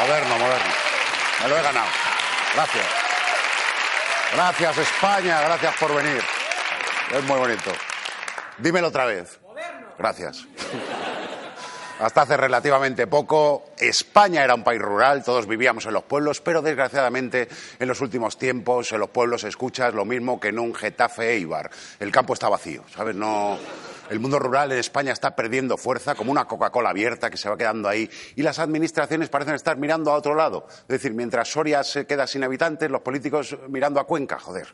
Moderno, moderno. Me lo he ganado. Gracias. Gracias, España. Gracias por venir. Es muy bonito. Dímelo otra vez. Gracias. Hasta hace relativamente poco, España era un país rural, todos vivíamos en los pueblos, pero desgraciadamente en los últimos tiempos en los pueblos escuchas lo mismo que en un Getafe Eibar. El campo está vacío, ¿sabes? No, el mundo rural en España está perdiendo fuerza como una Coca-Cola abierta que se va quedando ahí y las administraciones parecen estar mirando a otro lado. Es decir, mientras Soria se queda sin habitantes, los políticos mirando a Cuenca, joder.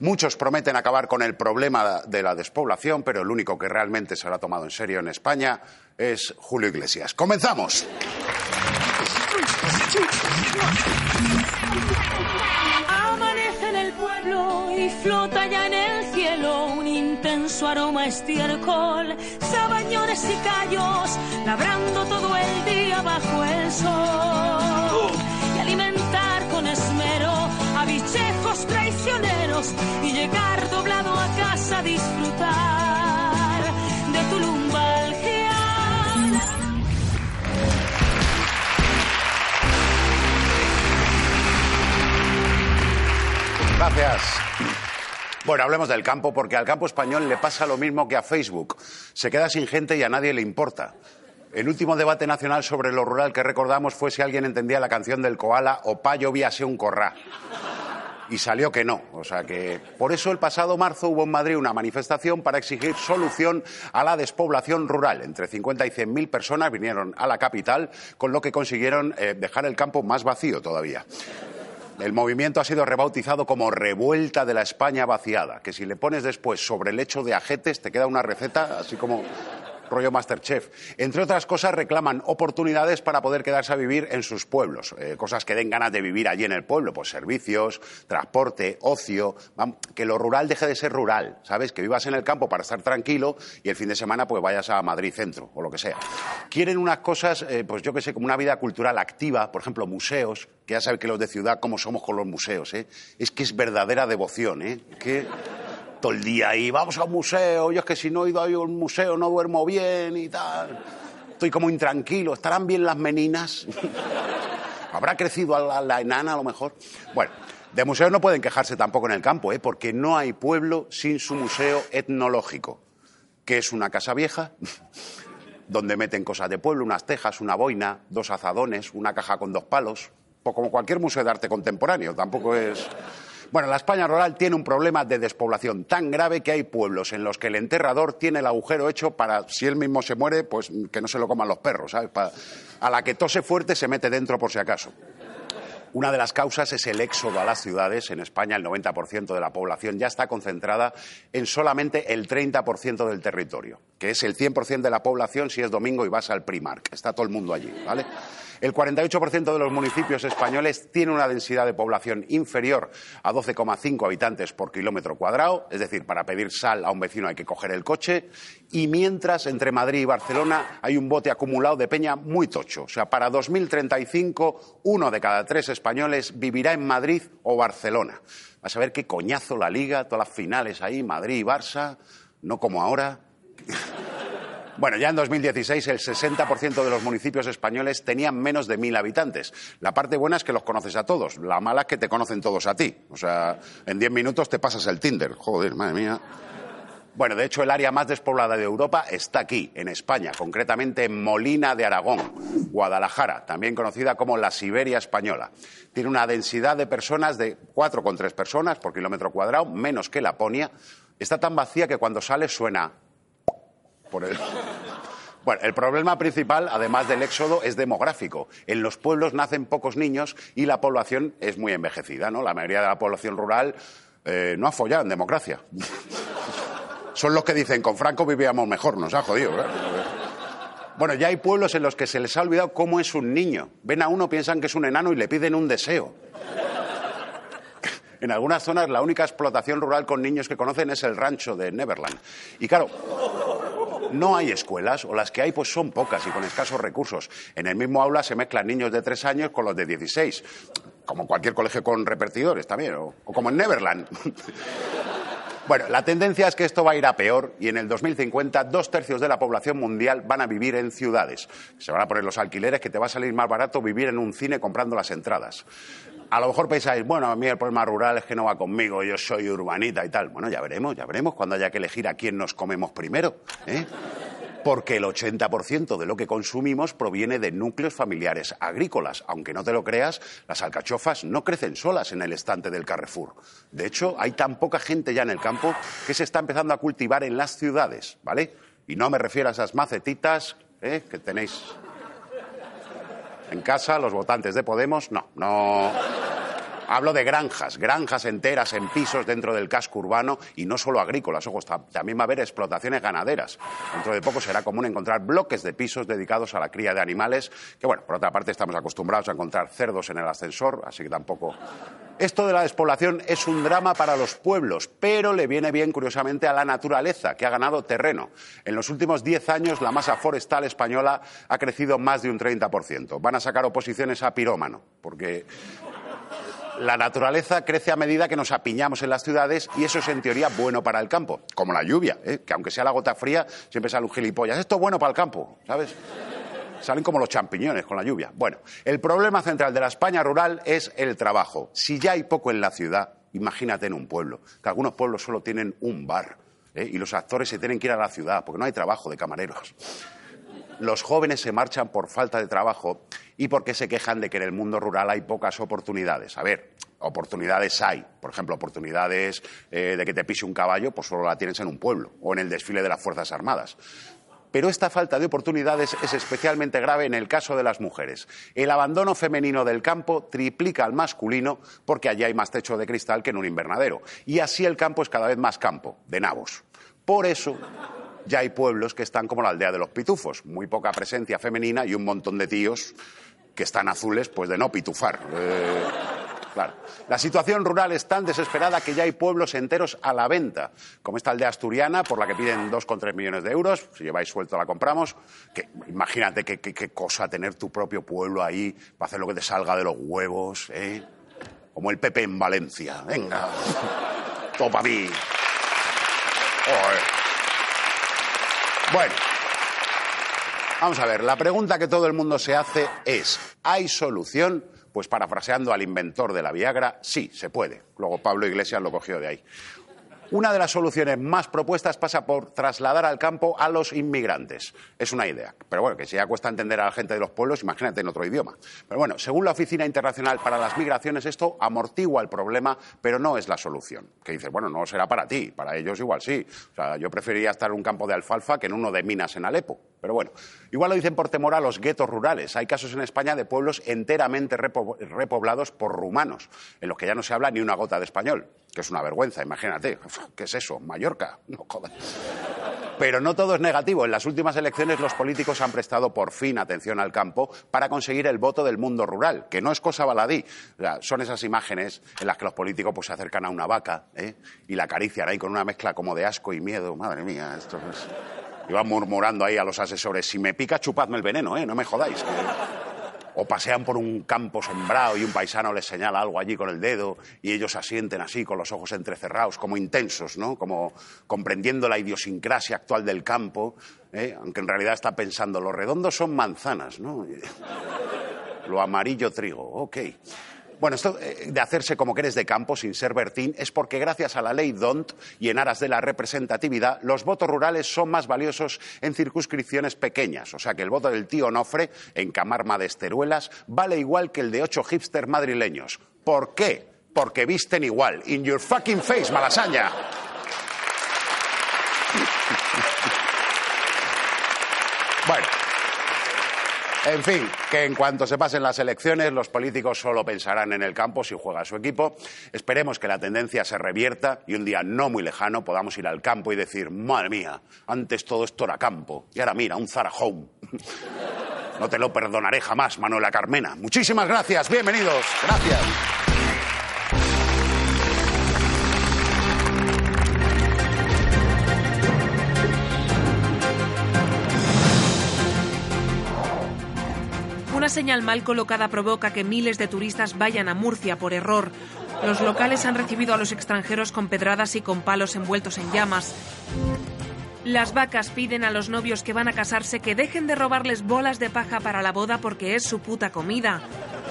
Muchos prometen acabar con el problema de la despoblación, pero el único que realmente se lo ha tomado en serio en España es Julio Iglesias. ¡Comenzamos! En el pueblo y flota ya en el intenso aroma estiércol, sabañones y callos, labrando todo el día bajo el sol. Y alimentar con esmero a bichejos traicioneros y llegar doblado a casa a disfrutar de tu lumbalgia. Gracias. Bueno, hablemos del campo, porque al campo español le pasa lo mismo que a Facebook. Se queda sin gente y a nadie le importa. El último debate nacional sobre lo rural que recordamos fue si alguien entendía la canción del koala o pa llovíase un corrá. Y salió que no. O sea que por eso el pasado marzo hubo en Madrid una manifestación para exigir solución a la despoblación rural. Entre 50 y 100 mil personas vinieron a la capital, con lo que consiguieron eh, dejar el campo más vacío todavía. El movimiento ha sido rebautizado como Revuelta de la España vaciada, que si le pones después sobre el hecho de ajetes te queda una receta así como rollo Masterchef. Entre otras cosas, reclaman oportunidades para poder quedarse a vivir en sus pueblos. Eh, cosas que den ganas de vivir allí en el pueblo, pues servicios, transporte, ocio. Que lo rural deje de ser rural, ¿sabes? Que vivas en el campo para estar tranquilo y el fin de semana pues vayas a Madrid Centro o lo que sea. Quieren unas cosas, eh, pues yo que sé, como una vida cultural activa, por ejemplo, museos, que ya saben que los de ciudad, como somos con los museos, ¿eh? Es que es verdadera devoción, ¿eh? Todo el día ahí, vamos a un museo, yo es que si no he ido a un museo no duermo bien y tal. Estoy como intranquilo, ¿estarán bien las meninas? ¿Habrá crecido la, la enana a lo mejor? Bueno, de museos no pueden quejarse tampoco en el campo, ¿eh? porque no hay pueblo sin su museo etnológico, que es una casa vieja donde meten cosas de pueblo, unas tejas, una boina, dos azadones, una caja con dos palos, como cualquier museo de arte contemporáneo, tampoco es... Bueno, la España rural tiene un problema de despoblación tan grave que hay pueblos en los que el enterrador tiene el agujero hecho para, si él mismo se muere, pues que no se lo coman los perros, ¿sabes? A la que tose fuerte se mete dentro por si acaso. Una de las causas es el éxodo a las ciudades. En España el 90% de la población ya está concentrada en solamente el 30% del territorio, que es el 100% de la población si es domingo y vas al Primark. Está todo el mundo allí, ¿vale? El 48% de los municipios españoles tiene una densidad de población inferior a 12,5 habitantes por kilómetro cuadrado, es decir, para pedir sal a un vecino hay que coger el coche, y mientras entre Madrid y Barcelona hay un bote acumulado de peña muy tocho. O sea, para 2035 uno de cada tres españoles vivirá en Madrid o Barcelona. Vas a ver qué coñazo la liga, todas las finales ahí, Madrid y Barça, no como ahora. Bueno, ya en 2016 el 60% de los municipios españoles tenían menos de mil habitantes. La parte buena es que los conoces a todos. La mala es que te conocen todos a ti. O sea, en 10 minutos te pasas el Tinder. Joder, madre mía. Bueno, de hecho, el área más despoblada de Europa está aquí, en España, concretamente en Molina de Aragón, Guadalajara, también conocida como la Siberia española. Tiene una densidad de personas de 4,3 personas por kilómetro cuadrado, menos que Laponia. Está tan vacía que cuando sale suena el... Bueno, el problema principal, además del éxodo, es demográfico. En los pueblos nacen pocos niños y la población es muy envejecida, ¿no? La mayoría de la población rural eh, no ha follado en democracia. Son los que dicen, con Franco vivíamos mejor, nos ha jodido. Bueno, ya hay pueblos en los que se les ha olvidado cómo es un niño. Ven a uno, piensan que es un enano y le piden un deseo. En algunas zonas la única explotación rural con niños que conocen es el rancho de Neverland. Y claro, no hay escuelas, o las que hay pues son pocas y con escasos recursos. En el mismo aula se mezclan niños de tres años con los de 16, como cualquier colegio con repartidores también, o, o como en Neverland. Bueno, la tendencia es que esto va a ir a peor y en el 2050 dos tercios de la población mundial van a vivir en ciudades. Se van a poner los alquileres que te va a salir más barato vivir en un cine comprando las entradas. A lo mejor pensáis, bueno, a mí el problema rural es que no va conmigo, yo soy urbanita y tal. Bueno, ya veremos, ya veremos cuando haya que elegir a quién nos comemos primero. ¿eh? porque el 80% de lo que consumimos proviene de núcleos familiares agrícolas. Aunque no te lo creas, las alcachofas no crecen solas en el estante del Carrefour. De hecho, hay tan poca gente ya en el campo que se está empezando a cultivar en las ciudades, ¿vale? Y no me refiero a esas macetitas ¿eh? que tenéis en casa, los votantes de Podemos, no, no. Hablo de granjas, granjas enteras en pisos dentro del casco urbano y no solo agrícolas, ojo, también va a haber explotaciones ganaderas. Dentro de poco será común encontrar bloques de pisos dedicados a la cría de animales, que bueno, por otra parte estamos acostumbrados a encontrar cerdos en el ascensor, así que tampoco esto de la despoblación es un drama para los pueblos, pero le viene bien, curiosamente, a la naturaleza, que ha ganado terreno. En los últimos diez años, la masa forestal española ha crecido más de un 30%. Van a sacar oposiciones a pirómano, porque la naturaleza crece a medida que nos apiñamos en las ciudades y eso es en teoría bueno para el campo, como la lluvia, ¿eh? que aunque sea la gota fría, siempre sale un gilipollas. Esto es bueno para el campo, ¿sabes? Salen como los champiñones con la lluvia. Bueno, el problema central de la España rural es el trabajo. Si ya hay poco en la ciudad, imagínate en un pueblo, que algunos pueblos solo tienen un bar ¿eh? y los actores se tienen que ir a la ciudad porque no hay trabajo de camareros los jóvenes se marchan por falta de trabajo y porque se quejan de que en el mundo rural hay pocas oportunidades. A ver, oportunidades hay. Por ejemplo, oportunidades eh, de que te pise un caballo, pues solo la tienes en un pueblo o en el desfile de las Fuerzas Armadas. Pero esta falta de oportunidades es especialmente grave en el caso de las mujeres. El abandono femenino del campo triplica al masculino porque allí hay más techo de cristal que en un invernadero. Y así el campo es cada vez más campo, de nabos. Por eso, ya hay pueblos que están como la aldea de los pitufos, muy poca presencia femenina y un montón de tíos que están azules pues de no pitufar. Eh, claro. La situación rural es tan desesperada que ya hay pueblos enteros a la venta, como esta aldea asturiana, por la que piden 2,3 millones de euros. Si lleváis suelto la compramos. Que, imagínate qué cosa tener tu propio pueblo ahí para hacer lo que te salga de los huevos. ¿eh? Como el Pepe en Valencia. Venga. Topa mí. Bueno, vamos a ver, la pregunta que todo el mundo se hace es, ¿hay solución? Pues parafraseando al inventor de la Viagra, sí, se puede. Luego Pablo Iglesias lo cogió de ahí. Una de las soluciones más propuestas pasa por trasladar al campo a los inmigrantes. Es una idea. Pero bueno, que si ya cuesta entender a la gente de los pueblos, imagínate en otro idioma. Pero bueno, según la Oficina Internacional para las Migraciones, esto amortigua el problema, pero no es la solución. Que dices, bueno, no será para ti, para ellos igual sí. O sea, yo preferiría estar en un campo de alfalfa que en uno de minas en Alepo. Pero bueno, igual lo dicen por temor a los guetos rurales. Hay casos en España de pueblos enteramente repoblados por rumanos, en los que ya no se habla ni una gota de español, que es una vergüenza, imagínate. ¿Qué es eso? Mallorca. No jodas. Pero no todo es negativo. En las últimas elecciones los políticos han prestado por fin atención al campo para conseguir el voto del mundo rural, que no es cosa baladí. son esas imágenes en las que los políticos pues, se acercan a una vaca ¿eh? y la acarician ahí con una mezcla como de asco y miedo. Madre mía, esto es... Van murmurando ahí a los asesores, si me pica, chupadme el veneno, ¿eh? No me jodáis. O pasean por un campo sembrado y un paisano les señala algo allí con el dedo y ellos asienten así con los ojos entrecerrados, como intensos, ¿no? Como comprendiendo la idiosincrasia actual del campo, ¿eh? aunque en realidad está pensando, los redondos son manzanas, ¿no? Lo amarillo trigo, ok. Bueno, esto eh, de hacerse como que eres de campo sin ser Bertín es porque gracias a la ley DONT y en aras de la representatividad, los votos rurales son más valiosos en circunscripciones pequeñas. O sea que el voto del tío Nofre en Camarma de Esteruelas vale igual que el de ocho hipster madrileños. ¿Por qué? Porque visten igual. In your fucking face, malasaña. bueno. En fin, que en cuanto se pasen las elecciones, los políticos solo pensarán en el campo si juega su equipo. Esperemos que la tendencia se revierta y un día no muy lejano podamos ir al campo y decir, madre mía, antes todo esto era campo y ahora mira, un Zara Home. No te lo perdonaré jamás, Manuela Carmena. Muchísimas gracias, bienvenidos. Gracias. Señal mal colocada provoca que miles de turistas vayan a Murcia por error. Los locales han recibido a los extranjeros con pedradas y con palos envueltos en llamas. Las vacas piden a los novios que van a casarse que dejen de robarles bolas de paja para la boda porque es su puta comida.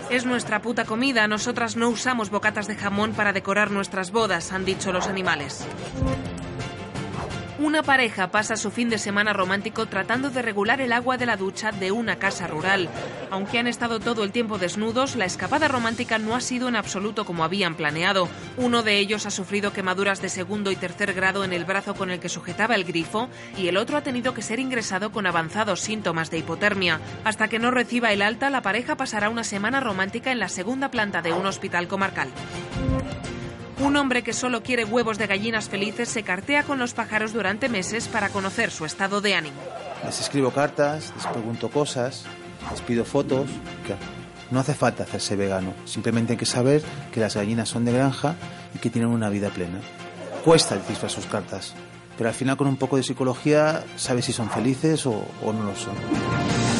Es nuestra puta comida, nosotras no usamos bocatas de jamón para decorar nuestras bodas, han dicho los animales. Una pareja pasa su fin de semana romántico tratando de regular el agua de la ducha de una casa rural. Aunque han estado todo el tiempo desnudos, la escapada romántica no ha sido en absoluto como habían planeado. Uno de ellos ha sufrido quemaduras de segundo y tercer grado en el brazo con el que sujetaba el grifo y el otro ha tenido que ser ingresado con avanzados síntomas de hipotermia. Hasta que no reciba el alta, la pareja pasará una semana romántica en la segunda planta de un hospital comarcal. Un hombre que solo quiere huevos de gallinas felices se cartea con los pájaros durante meses para conocer su estado de ánimo. Les escribo cartas, les pregunto cosas, les pido fotos. No hace falta hacerse vegano, simplemente hay que saber que las gallinas son de granja y que tienen una vida plena. Cuesta descifrar sus cartas, pero al final con un poco de psicología sabes si son felices o no lo son.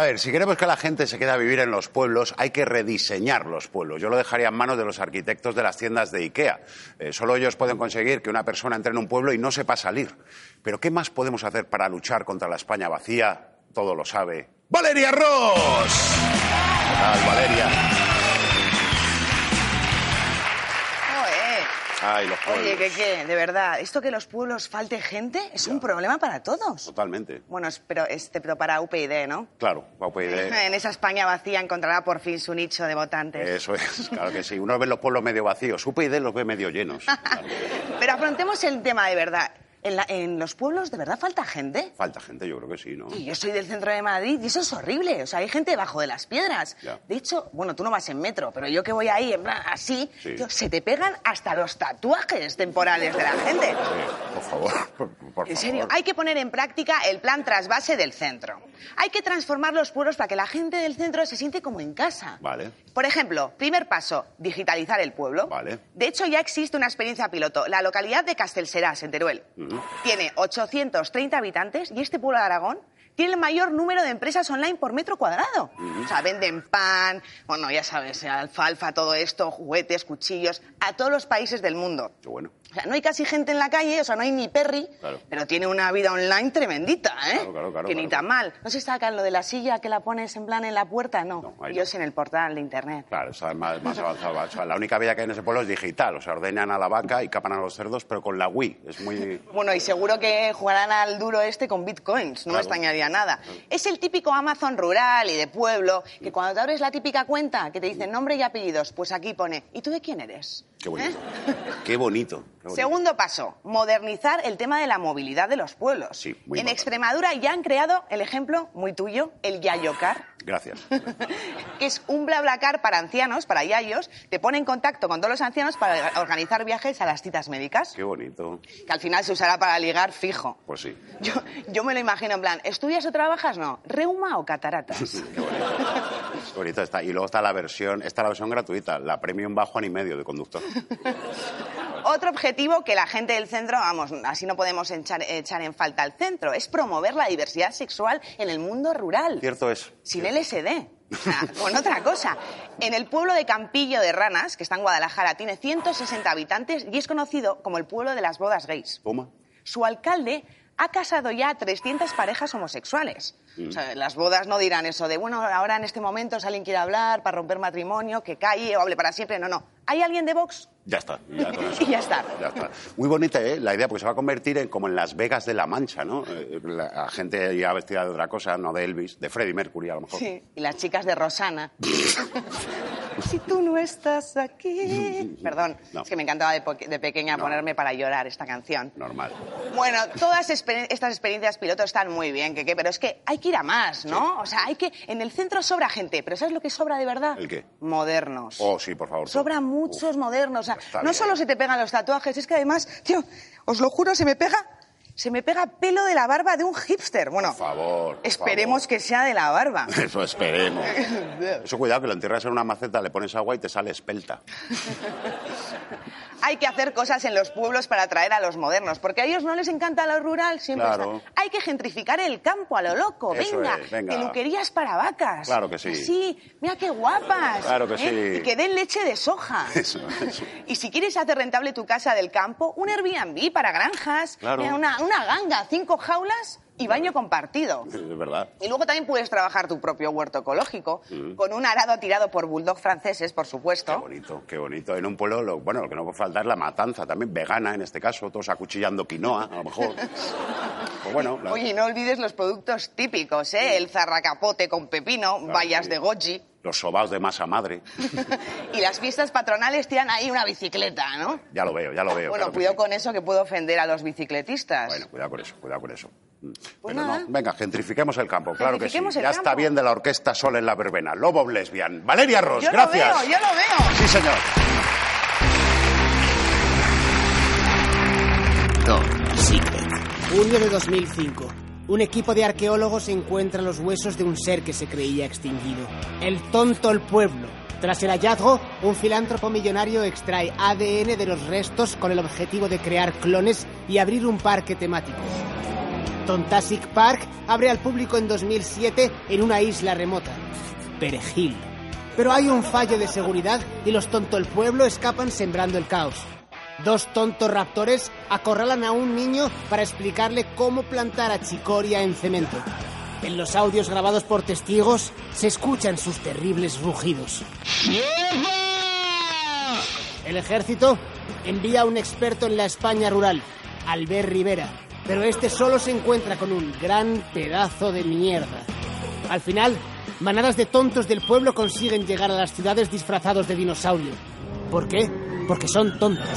A ver, si queremos que la gente se quede a vivir en los pueblos, hay que rediseñar los pueblos. Yo lo dejaría en manos de los arquitectos de las tiendas de IKEA. Eh, solo ellos pueden conseguir que una persona entre en un pueblo y no sepa salir. Pero ¿qué más podemos hacer para luchar contra la España vacía? Todo lo sabe. ¡Valeria Ross! ¿Qué tal, Valeria? Ay, los pueblos. Oye, ¿qué qué? De verdad, esto que los pueblos falte gente es un problema para todos. Totalmente. Bueno, pero excepto para UPyD, ¿no? Claro, va a pedir- En esa España vacía encontrará por fin su nicho de votantes. Eso es, claro que sí. Uno ve los pueblos medio vacíos, UPyD los ve medio llenos. Claro. Pero afrontemos el tema de verdad. ¿En, la- en los pueblos de verdad falta gente? Falta gente, yo creo que sí, ¿no? Y yo soy del centro de Madrid y eso es horrible. O sea, hay gente debajo de las piedras. Ya. De hecho, bueno, tú no vas en metro, pero yo que voy ahí, en plan, así, Sí. tío, se te pegan hasta los tatuajes temporales de la gente. Sí, por favor, por, por En serio, favor. hay que poner en práctica el plan trasvase del centro. Hay que transformar los pueblos para que la gente del centro se siente como en casa. Vale. Por ejemplo, primer paso, digitalizar el pueblo. Vale. De hecho, ya existe una experiencia piloto. La localidad de Castelserás, en Teruel, tiene 830 habitantes y este pueblo de Aragón tiene el mayor número de empresas online por metro cuadrado. O sea, venden pan, bueno, ya sabes, alfalfa, todo esto, juguetes, cuchillos, a todos los países del mundo. Qué bueno. O sea, no hay casi gente en la calle, o sea, no hay ni perry, Claro. pero tiene una vida online tremendita, ¿eh? Claro, claro, claro, que ni tan mal. ¿No se está acá en lo de la silla que la pones en plan en la puerta? No, No, yo no. en el portal de internet. Claro, está más, más avanzado. O sea, la única vida que hay en ese pueblo es digital. O sea, ordeñan a la vaca y capan a los cerdos, pero con la Wii. Es muy... Bueno, y seguro que jugarán al duro este con bitcoins, no Claro. extrañaría nada. Es el típico Amazon rural y de pueblo, que cuando te abres la típica cuenta que te dicen nombre y apellidos, pues aquí pone, ¿y tú de quién eres? Qué bonito. ¿Eh? Qué bonito. qué bonito. Segundo paso, modernizar el tema de la movilidad de los pueblos. Sí, muy en importante. Extremadura ya han creado el ejemplo muy tuyo, el Yayocar. Gracias. que es un BlaBlaCar para ancianos, para yayos, te pone en contacto con todos los ancianos para organizar viajes a las citas médicas, Qué bonito. que al final se usará para ligar fijo. Pues sí. Yo, yo me lo imagino en plan, ¿estudias o trabajas? No. ¿Reuma o cataratas? Qué bonito. Qué bonito está. Y luego está la versión, está la versión gratuita, la premium bajo y medio de conductor. Otro objetivo que la gente del centro, vamos, así no podemos echar, echar en falta al centro, es promover la diversidad sexual en el mundo rural. Cierto es. Sin LSD. O sea, con otra cosa. En el pueblo de Campillo de Ranas, que está en Guadalajara, tiene 160 habitantes y es conocido como el pueblo de las bodas gays. Toma. Su alcalde ha casado ya a 300 parejas homosexuales. O sea, las bodas no dirán eso de, bueno, ahora en este momento si alguien quiere hablar para romper matrimonio, que calle o hable para siempre. No, no. ¿Hay alguien de Vox? Ya está. Ya. Y ya está. Ya está. Muy bonita ¿eh? la idea, porque se va a convertir en como en Las Vegas de la Mancha, ¿no? Eh, la gente ya vestida de otra cosa, no de Elvis, de Freddie Mercury a lo mejor. Sí. Y las chicas de Rosana. si tú no estás aquí. Perdón, No. es que me encantaba de, pequeña No. ponerme para llorar esta canción. Normal. Bueno, todas exper- estas experiencias piloto están muy bien, que, pero es que hay que ir a más, ¿no? O sea, hay que. En el centro sobra gente, pero ¿sabes lo que sobra de verdad? ¿El qué? Modernos. Oh, sí, por favor. Sobran muchos modernos. O sea, está no bien. solo se te pegan los tatuajes, es que además, tío, os lo juro, se me pega. Se me pega pelo de la barba de un hipster. Bueno, Por favor. por esperemos que sea de la barba. favor. Eso esperemos. Eso cuidado, que lo entierras en una maceta, le pones agua y te sale espelta. Hay que hacer cosas en los pueblos para atraer a los modernos, porque a ellos no les encanta lo rural, siempre Claro. Hay que gentrificar el campo a lo loco, Eso venga, es, venga. peluquerías para vacas. Claro que sí. Sí, mira qué guapas. Claro que ¿eh? sí. Y que den leche de soja. Eso, eso. Y si quieres hacer rentable tu casa del campo, un Airbnb para granjas, Claro. una, una ganga, cinco jaulas y baño compartido. Es verdad. Y luego también puedes trabajar tu propio huerto ecológico, con un arado tirado por bulldog franceses, por Qué supuesto. bonito, qué bonito. En un pueblo, lo, bueno, lo que no puede faltar es la matanza, también vegana en este caso, todos acuchillando quinoa, a lo mejor. Pues bueno, la- Oye, no olvides los productos típicos, ¿eh? El zarracapote con pepino, bayas sí. de goji. Los sobaos de masa madre. y las fiestas patronales tiran ahí una bicicleta, ¿no? Ya lo veo, ya lo veo. bueno, claro cuidado sí. con eso que puedo ofender a los bicicletistas. Bueno, cuidado con eso, cuidado con eso. Mm. Pues Pero nada. no, venga, gentrifiquemos el campo, claro que sí. Gentrifiquemos el Ya está campo. bien de la orquesta Sol en la verbena. Lobo Lesbian. Valeria Ross, yo gracias. lo veo, yo lo veo. Sí, señor. Top Secret. Junio de 2005. Un equipo de arqueólogos encuentra los huesos de un ser que se creía extinguido. El tonto el pueblo. Tras el hallazgo, un filántropo millonario extrae ADN de los restos con el objetivo de crear clones y abrir un parque temático. Tontasic Park abre al público en 2007 en una isla remota, Perejil. Pero hay un fallo de seguridad y los tonto el pueblo escapan sembrando el caos. Dos tontos raptores acorralan a un niño para explicarle cómo plantar achicoria en cemento. En los audios grabados por testigos se escuchan sus terribles rugidos. El ejército envía a un experto en la España rural, Albert Rivera, pero este solo se encuentra con un gran pedazo de mierda. Al final, manadas de tontos del pueblo consiguen llegar a las ciudades disfrazados de dinosaurio. ¿Por qué? Porque son tontos.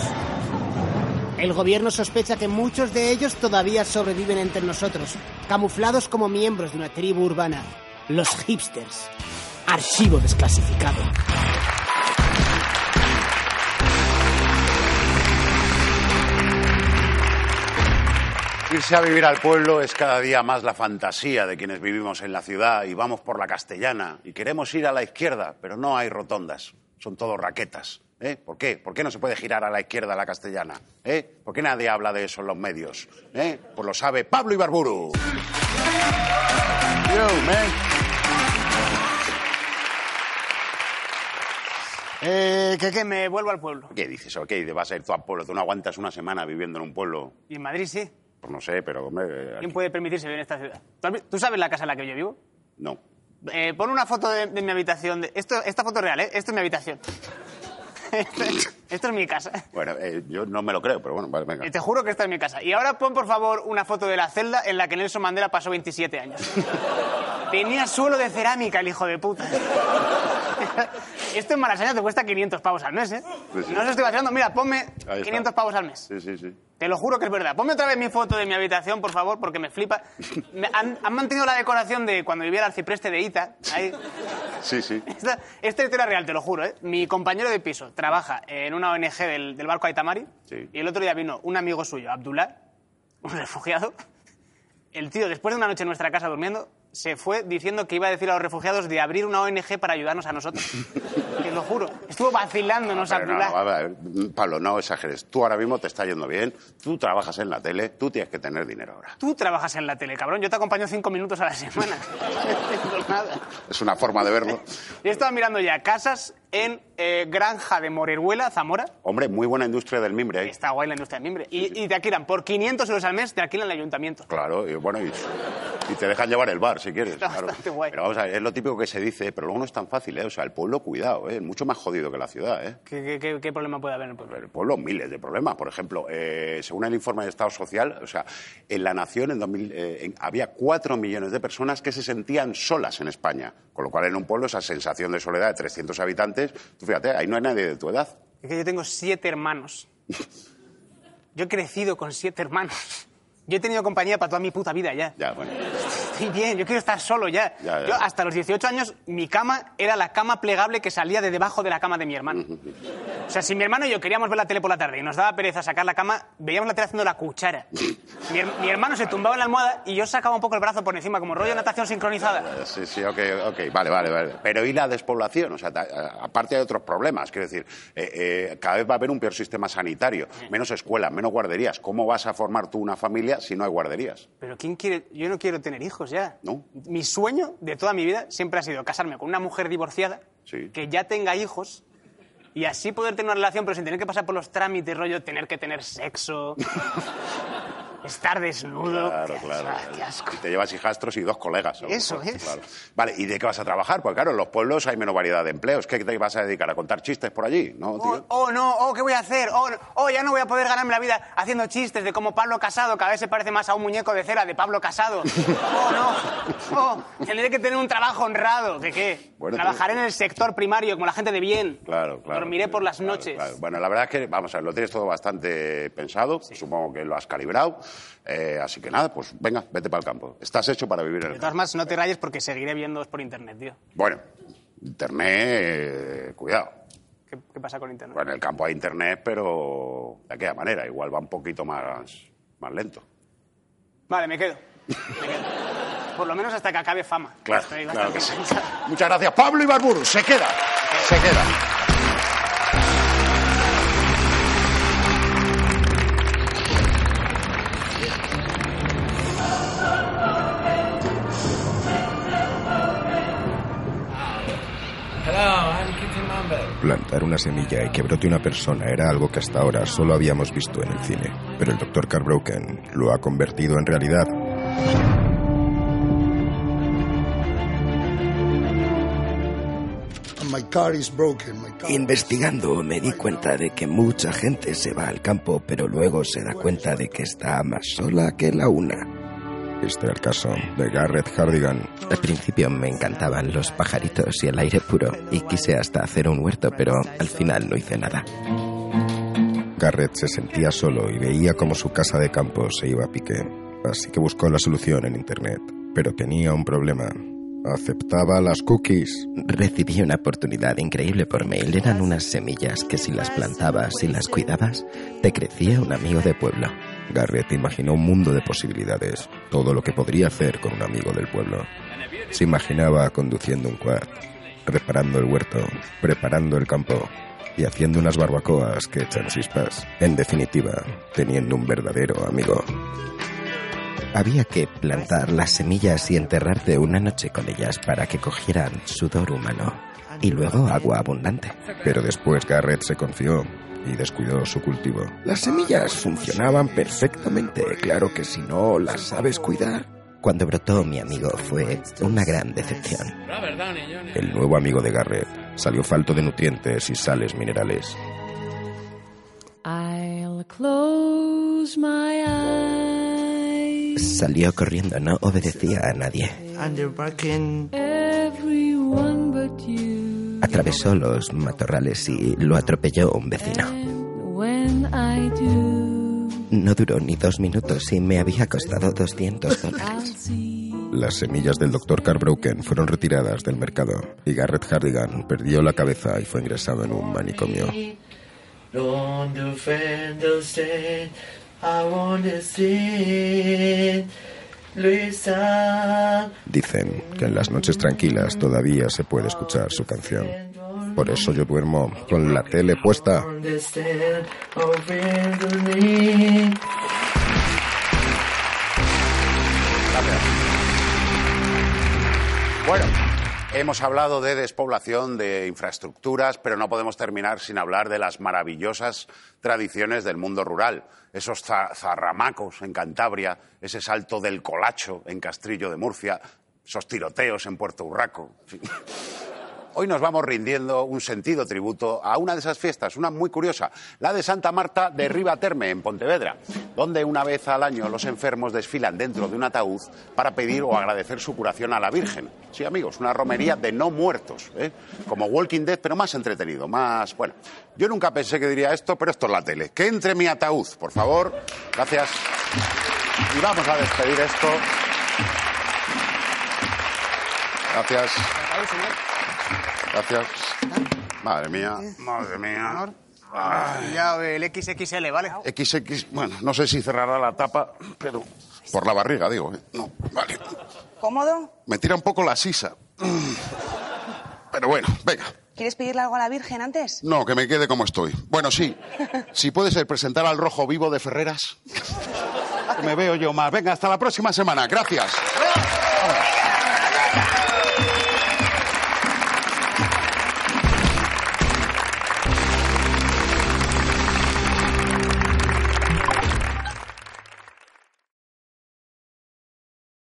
El gobierno sospecha que muchos de ellos todavía sobreviven entre nosotros, camuflados como miembros de una tribu urbana, los hipsters. Archivo desclasificado. Irse a vivir al pueblo es cada día más la fantasía de quienes vivimos en la ciudad y vamos por la castellana y queremos ir a la izquierda, pero no hay rotondas, son todo raquetas. ¿Eh? ¿Por qué? ¿Por qué no se puede girar a la izquierda la castellana? ¿eh? ¿Por qué nadie habla de eso en los medios? ¿eh? Pues lo sabe Pablo Ibarburu. Yo. Eh, que, que me vuelvo al pueblo. ¿Qué dices? ¿O qué? ¿Vas a ir tú al pueblo? ¿Tú no aguantas una semana viviendo en un pueblo? Y en Madrid sí. Pues no sé, pero hombre, ¿Quién aquí- puede permitirse vivir en esta ciudad? ¿Tú, sabes la casa en la que yo vivo? no. Eh, pon una foto de, de mi habitación. de- esto, esta foto es real, ¿eh? Esto es mi habitación. Esto, esto es mi casa. Bueno, eh, yo no me lo creo, pero bueno, vale, venga. Te juro que esta es mi casa. Y ahora pon, por favor, una foto de la celda en la que Nelson Mandela pasó 27 años. Tenía suelo de cerámica, el hijo de puta. Esto en Malasaña te cuesta 500 pavos al mes, ¿eh? Sí, sí. No os estoy vacilando. Mira, ponme Ahí está. 500 pavos al mes. Sí, sí, sí. Te lo juro que es verdad. Ponme otra vez mi foto de mi habitación, por favor, porque me flipa. Me- han, han mantenido la decoración de cuando vivía el arcipreste de Ita. Ahí. Sí, sí. Esta, esta historia real, te lo juro, ¿eh? Mi compañero de piso trabaja en una ONG del, del barco Aitamari Sí. y el otro día vino un amigo suyo, Abdullah, un refugiado. El tío, después de una noche en nuestra casa durmiendo, se fue diciendo que iba a decir a los refugiados de abrir una ONG para ayudarnos a nosotros. Te lo juro. Estuvo vacilándonos, no, Abdullah. no, a ver, Pablo, no exageres. Tú ahora mismo te está yendo bien, tú trabajas en la tele, tú tienes que tener dinero ahora. Tú trabajas en la tele, cabrón. Yo te acompaño cinco minutos a la semana. No nada. Es una forma de verlo. Yo estaba mirando ya casas en eh, Granja de Moreruela, Zamora. Hombre, muy buena industria del mimbre ahí. Está guay la industria del mimbre. Y, y te alquilan por 500 euros al mes, te alquilan el ayuntamiento. Claro, y bueno, y Y te dejan llevar el bar si quieres. Está claro. bastante guay. Pero vamos a ver, es lo típico que se dice, pero luego no es tan fácil, ¿eh? O sea, el pueblo, cuidado, ¿eh? Es mucho más jodido que la ciudad, ¿eh? ¿Qué, qué- qué- qué problema puede haber en el pueblo? En el pueblo miles de problemas. Por ejemplo, eh, según el informe de Estado Social, o sea, en la nación en 2000, eh, en- había cuatro millones de personas que se sentían solas en España. Con lo cual, en un pueblo, esa sensación de soledad de 300 habitantes, tú fíjate, ahí no hay nadie de tu edad. Es que yo tengo siete hermanos. Yo he crecido con siete hermanos. Yo he tenido compañía para toda mi puta vida ya. Ya, bueno. Estoy bien, yo quiero estar solo ya. Ya, ya. Yo hasta los 18 años, mi cama era la cama plegable que salía de debajo de la cama de mi hermano. O sea, si mi hermano y yo queríamos ver la tele por la tarde y nos daba pereza sacar la cama, veíamos la tele haciendo la cuchara. Mi, her- mi hermano se tumbaba en la almohada y yo sacaba un poco el brazo por encima, como rollo natación sincronizada. Sí, sí, ok, ok, vale, vale, vale. Pero ¿y la despoblación? O sea, aparte hay otros problemas. Quiero decir, eh, eh, cada vez va a haber un peor sistema sanitario, menos escuelas, menos guarderías. ¿Cómo vas a formar tú una familia si no hay guarderías? Pero ¿quién quiere? Yo no quiero tener hijos ya. ¿No? Mi sueño de toda mi vida siempre ha sido casarme con una mujer divorciada Sí. que ya tenga hijos y así poder tener una relación, pero sin tener que pasar por los trámites, rollo, tener que tener sexo, estar desnudo. Claro, claro. asco, qué asco. Y te llevas hijastros y dos colegas. Eso es. claro. Vale, ¿y de qué vas a trabajar? Pues claro, en los pueblos hay menos variedad de empleos. ¿Qué te vas a dedicar? ¿A contar chistes por allí? ¿No, Oh, tío? oh, no, oh, ¿qué voy a hacer? Oh, oh, ya no voy a poder ganarme la vida haciendo chistes de cómo Pablo Casado cada vez se parece más a un muñeco de cera de Pablo Casado. Oh, no. Oh, tendré que tener un trabajo honrado. ¿De qué? Bueno, Trabajaré tío. en el sector primario como la gente de bien. Claro, claro. Dormiré por las Claro, noches. claro. Bueno, la verdad es que, vamos a ver, lo tienes todo bastante pensado. Supongo que lo has calibrado. Eh, así que nada, pues venga, vete para el campo. Estás hecho para vivir en De el todas campo. maneras, no te rayes porque seguiré viéndoos por internet, tío. Bueno, internet, eh, cuidado. ¿Qué, qué pasa con internet? Bueno, en el campo hay internet, pero de aquella manera. Igual va un poquito más, más lento. Vale, me quedo. Me quedo. Por lo menos hasta que acabe fama. Claro, Estoy claro que sí. Muchas gracias, Pablo Ibarburu. Se queda. Se queda. Plantar una semilla y que brote una persona era algo que hasta ahora solo habíamos visto en el cine, pero el Dr. Carbroken lo ha convertido en realidad. My car is broken. My car Investigando me di cuenta de que mucha gente se va al campo, pero luego se da cuenta de que está más sola que la una. Este el caso de Garrett Hardigan. Al principio me encantaban los pajaritos y el aire puro, y quise hasta hacer un huerto, pero al final no hice nada. Garrett se sentía solo y veía cómo su casa de campo se iba a pique. Así que buscó la solución en Internet. Pero tenía un problema. Aceptaba las cookies. Recibí una oportunidad increíble por mail. Eran unas semillas que si las plantabas y las cuidabas, te crecía un amigo de pueblo. Garrett imaginó un mundo de posibilidades, todo lo que podría hacer con un amigo del pueblo. Se imaginaba conduciendo un quad, reparando el huerto, preparando el campo y haciendo unas barbacoas que echan chispas. En definitiva, teniendo un verdadero amigo. Había que plantar las semillas y enterrarte una noche con ellas para que cogieran sudor humano y luego agua abundante. Pero después Garrett se confió y descuidó su cultivo. Las semillas funcionaban perfectamente, claro que si no las sabes cuidar. Cuando brotó mi amigo fue una gran decepción. El nuevo amigo de Garrett salió falto de nutrientes y sales minerales. I'll close my eyes. Salió corriendo, no obedecía a nadie. Atravesó los matorrales y lo atropelló un vecino. No duró ni dos minutos y me había costado 200 I'll dólares. see. Las semillas del Dr. Carbroken fueron retiradas del mercado y Garrett Hardigan perdió la cabeza y fue ingresado en un manicomio. Dicen que en las noches tranquilas todavía se puede escuchar su canción. Por eso yo duermo con la tele puesta. Bueno, Hemos hablado de despoblación, de infraestructuras, pero no podemos terminar sin hablar de las maravillosas tradiciones del mundo rural. Esos za- zarramacos en Cantabria, ese salto del colacho en Castrillo de Murcia, esos tiroteos en Puerto Urraco. Hoy nos vamos rindiendo un sentido tributo a una de esas fiestas, una muy curiosa, la de Santa Marta de Ribaterme, en Pontevedra, donde una vez al año los enfermos desfilan dentro de un ataúd para pedir o agradecer su curación a la Virgen. Sí, amigos, una romería de no muertos, ¿eh? como Walking Dead, pero más entretenido, más... Bueno, yo nunca pensé que diría esto, pero esto es la tele. Que entre mi ataúd, por favor. Gracias. Y vamos a despedir esto. Gracias. Gracias. Madre mía, madre mía. Ay. Ya el XXL, ¿vale? XX, bueno, no sé si cerrará la tapa, pero por la barriga, digo. ¿eh? No, vale. ¿Cómodo? Me tira un poco la sisa. Pero bueno, venga. ¿Quieres pedirle algo a la Virgen antes? No, que me quede como estoy. Bueno, sí. Si puede ser presentar al rojo vivo de Ferreras. Que me veo yo más. Venga, hasta la próxima semana. Gracias.